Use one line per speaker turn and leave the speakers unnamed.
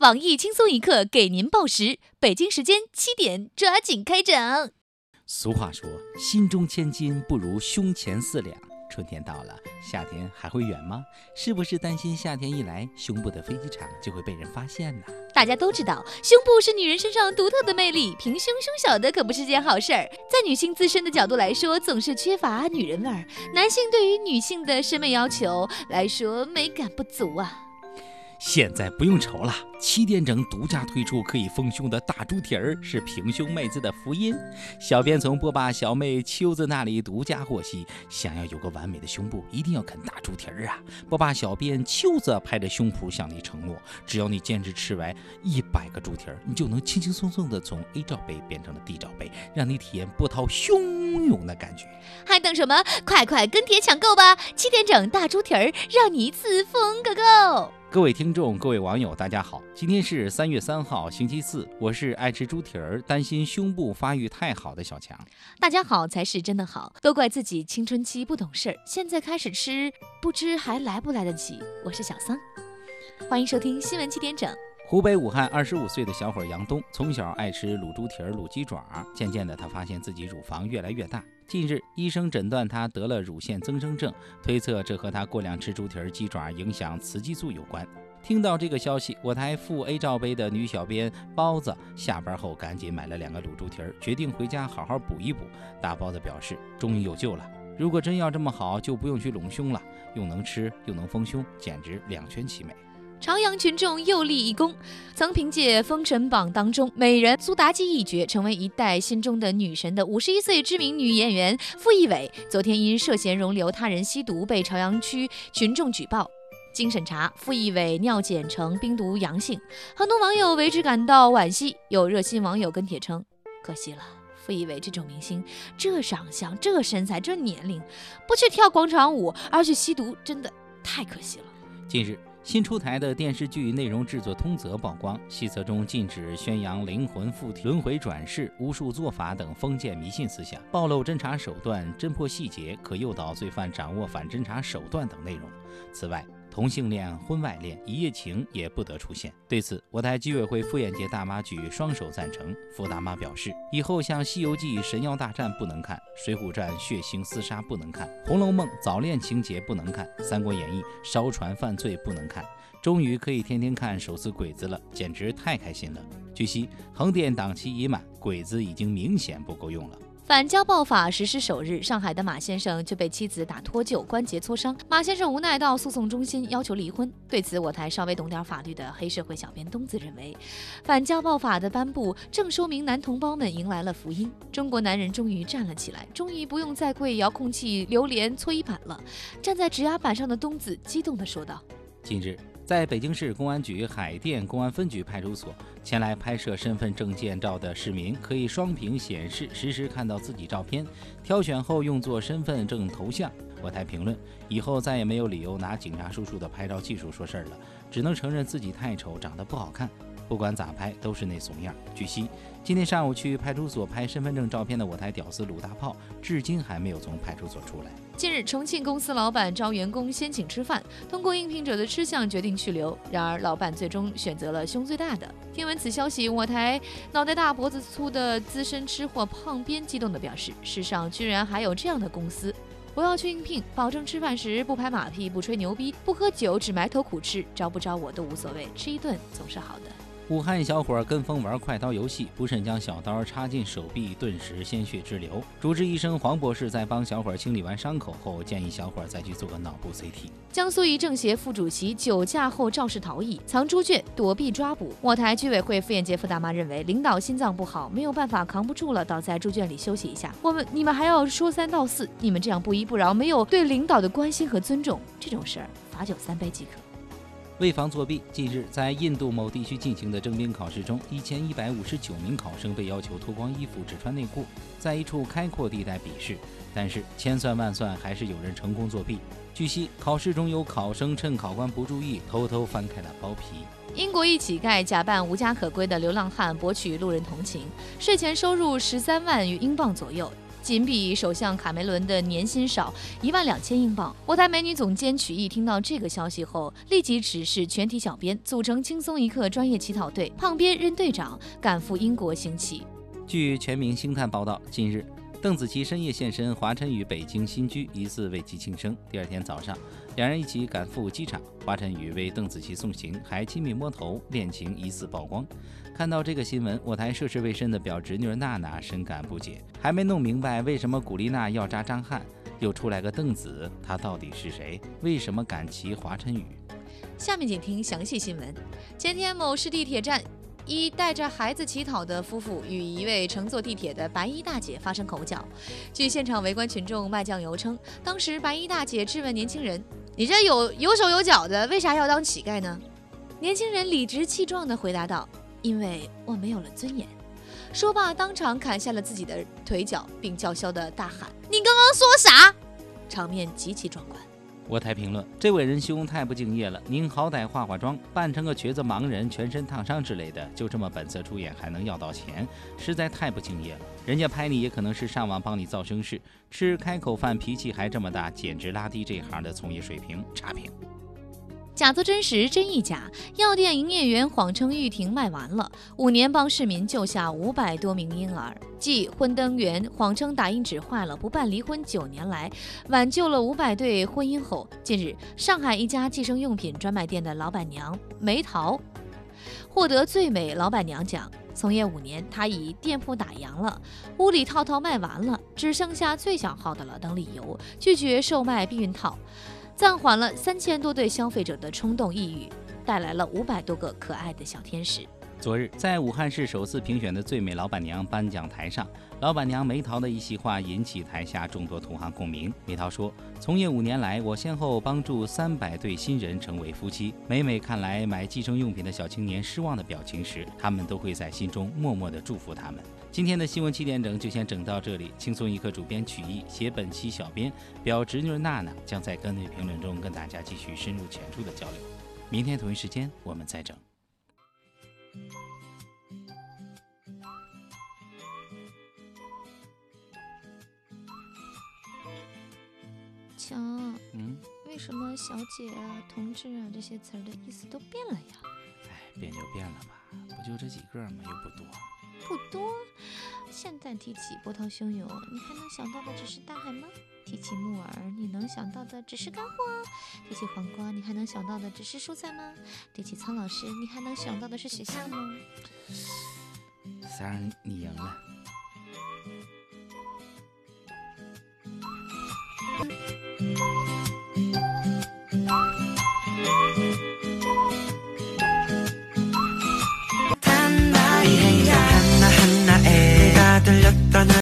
网易轻松一刻给您报时，北京时间七点，抓紧开整。
俗话说，心中千金不如胸前四两。春天到了，夏天还会远吗？是不是担心夏天一来，胸部的飞机场就会被人发现呢？
大家都知道，胸部是女人身上独特的魅力，平胸胸小的可不是件好事儿。在女性自身的角度来说，总是缺乏女人味儿；男性对于女性的审美要求来说，美感不足啊。
现在不用愁了，七点整独家推出可以丰胸的大猪蹄儿，是平胸妹子的福音。小编从波霸小妹秋子那里独家获悉，想要有个完美的胸部，一定要啃大猪蹄儿啊！波霸小编秋子拍着胸脯向你承诺，只要你坚持吃完一百个猪蹄儿，你就能轻轻松松的从 A 罩杯变成了 D 罩杯，让你体验波涛汹涌的感觉。
还等什么？快快跟帖抢购吧！七点整大猪蹄儿，让你一次疯个够！
各位听众，各位网友，大家好！今天是三月三号，星期四。我是爱吃猪蹄儿、担心胸部发育太好的小强。
大家好才是真的好，都怪自己青春期不懂事儿，现在开始吃，不知还来不来得及。我是小桑，欢迎收听新闻七点整。
湖北武汉二十五岁的小伙杨东，从小爱吃卤猪蹄儿、卤鸡爪，渐渐的，他发现自己乳房越来越大。近日，医生诊断他得了乳腺增生症，推测这和他过量吃猪蹄儿、鸡爪影响雌激素有关。听到这个消息，我台负 A 罩杯的女小编包子下班后赶紧买了两个卤猪蹄儿，决定回家好好补一补。大包子表示，终于有救了。如果真要这么好，就不用去隆胸了，又能吃又能丰胸，简直两全其美。
朝阳群众又立一功，曾凭借《封神榜》当中美人苏妲己一角，成为一代心中的女神的五十一岁知名女演员傅艺伟，昨天因涉嫌容留他人吸毒被朝阳区群众举报。经审查，傅艺伟尿检呈冰毒阳性，很多网友为之感到惋惜。有热心网友跟帖称：“可惜了，傅艺伟这种明星，这长相、这身材、这年龄，不去跳广场舞而去吸毒，真的太可惜了。”
近日。新出台的电视剧内容制作通则曝光，细则中禁止宣扬灵魂附体、轮回转世、巫术做法等封建迷信思想，暴露侦查手段、侦破细节，可诱导罪犯掌握反侦查手段等内容。此外，同性恋、婚外恋、一夜情也不得出现。对此，我台居委会妇炎洁大妈举双手赞成。傅大妈表示，以后像《西游记》神妖大战不能看，《水浒传》血腥厮杀不能看，《红楼梦》早恋情节不能看，《三国演义》烧船犯罪不能看。终于可以天天看手撕鬼子了，简直太开心了。据悉，横店档期已满，鬼子已经明显不够用了。
反家暴法实施首日，上海的马先生就被妻子打脱臼，关节挫伤。马先生无奈到诉讼中心要求离婚。对此，我台稍微懂点法律的黑社会小编东子认为，反家暴法的颁布正说明男同胞们迎来了福音，中国男人终于站了起来，终于不用再跪遥控器、榴莲、搓衣板了。站在指压板上的东子激动地说道：“
近日。”在北京市公安局海淀公安分局派出所前来拍摄身份证件照的市民，可以双屏显示，实时看到自己照片，挑选后用作身份证头像。我台评论：以后再也没有理由拿警察叔叔的拍照技术说事儿了，只能承认自己太丑，长得不好看。不管咋拍都是那怂样。据悉，今天上午去派出所拍身份证照片的我台屌丝鲁大炮，至今还没有从派出所出来。
近日，重庆公司老板招员工先请吃饭，通过应聘者的吃相决定去留。然而，老板最终选择了胸最大的。听闻此消息，我台脑袋大脖子粗的资深吃货胖编激动地表示：“世上居然还有这样的公司！我要去应聘，保证吃饭时不拍马屁、不吹牛逼、不喝酒，只埋头苦吃。招不招我都无所谓，吃一顿总是好的。”
武汉小伙跟风玩快刀游戏，不慎将小刀插进手臂，顿时鲜血直流。主治医生黄博士在帮小伙清理完伤口后，建议小伙再去做个脑部 CT。
江苏一政协副主席酒驾后肇事逃逸，藏猪圈躲避抓捕。我台居委会妇炎洁副大妈认为，领导心脏不好，没有办法扛不住了，倒在猪圈里休息一下。我们你们还要说三道四，你们这样不依不饶，没有对领导的关心和尊重，这种事儿罚酒三杯即可。
为防作弊，近日在印度某地区进行的征兵考试中，一千一百五十九名考生被要求脱光衣服，只穿内裤，在一处开阔地带比试。但是千算万算，还是有人成功作弊。据悉，考试中有考生趁考官不注意，偷偷翻开了包皮。
英国一乞丐假扮无家可归的流浪汉，博取路人同情，税前收入十三万余英镑左右。仅比首相卡梅伦的年薪少一万两千英镑。我台美女总监曲艺听到这个消息后，立即指示全体小编组成轻松一刻专业乞讨队，胖编任队长，赶赴英国行乞。
据全明星探报道，近日。邓紫棋深夜现身华晨宇北京新居，疑似为其庆生。第二天早上，两人一起赶赴机场，华晨宇为邓紫棋送行，还亲密摸头，恋情疑似曝光。看到这个新闻，我台涉世未深的表侄女娜娜深感不解，还没弄明白为什么古力娜要扎张翰，又出来个邓紫，她到底是谁？为什么敢骑华晨宇？
下面请听详细新闻。前天某市地铁站。一带着孩子乞讨的夫妇与一位乘坐地铁的白衣大姐发生口角。据现场围观群众卖酱油称，当时白衣大姐质问年轻人：“你这有有手有脚的，为啥要当乞丐呢？”年轻人理直气壮地回答道：“因为我没有了尊严。”说罢，当场砍下了自己的腿脚，并叫嚣地大喊：“你刚刚说啥？”场面极其壮观。
我台评论：这位仁兄太不敬业了，您好歹化化妆，扮成个瘸子、盲人、全身烫伤之类的，就这么本色出演，还能要到钱，实在太不敬业了。人家拍你也可能是上网帮你造声势，吃开口饭脾气还这么大，简直拉低这行的从业水平，差评。
假作真实，真亦假。药店营业员谎称玉婷卖完了，五年帮市民救下五百多名婴儿。继婚登员谎称打印纸坏了，不办离婚九年来，挽救了五百对婚姻后，近日上海一家计生用品专卖店的老板娘梅桃获得最美老板娘奖。从业五年，她以店铺打烊了，屋里套套卖完了，只剩下最小号的了等理由，拒绝售卖避孕套。暂缓了三千多对消费者的冲动抑郁，带来了五百多个可爱的小天使。
昨日，在武汉市首次评选的最美老板娘颁奖台上，老板娘梅桃的一席话引起台下众多同行共鸣。梅桃说：“从业五年来，我先后帮助三百对新人成为夫妻。每每看来买计生用品的小青年失望的表情时，他们都会在心中默默地祝福他们。”今天的新闻七点整就先整到这里。轻松一刻主编曲艺，写本期小编表侄女娜娜将在跟内评论中跟大家继续深入浅出的交流。明天同一时间我们再整。
强，嗯，为什么小姐啊、同志啊这些词儿的意思都变了呀？
哎，变就变了吧，不就这几个吗？又不多。
不多。现在提起波涛汹涌，你还能想到的只是大海吗？提起木耳，你能想到的只是干货？提起黄瓜，你还能想到的只是蔬菜吗？提起苍老师，你还能想到的是学校吗？
三儿，你赢了。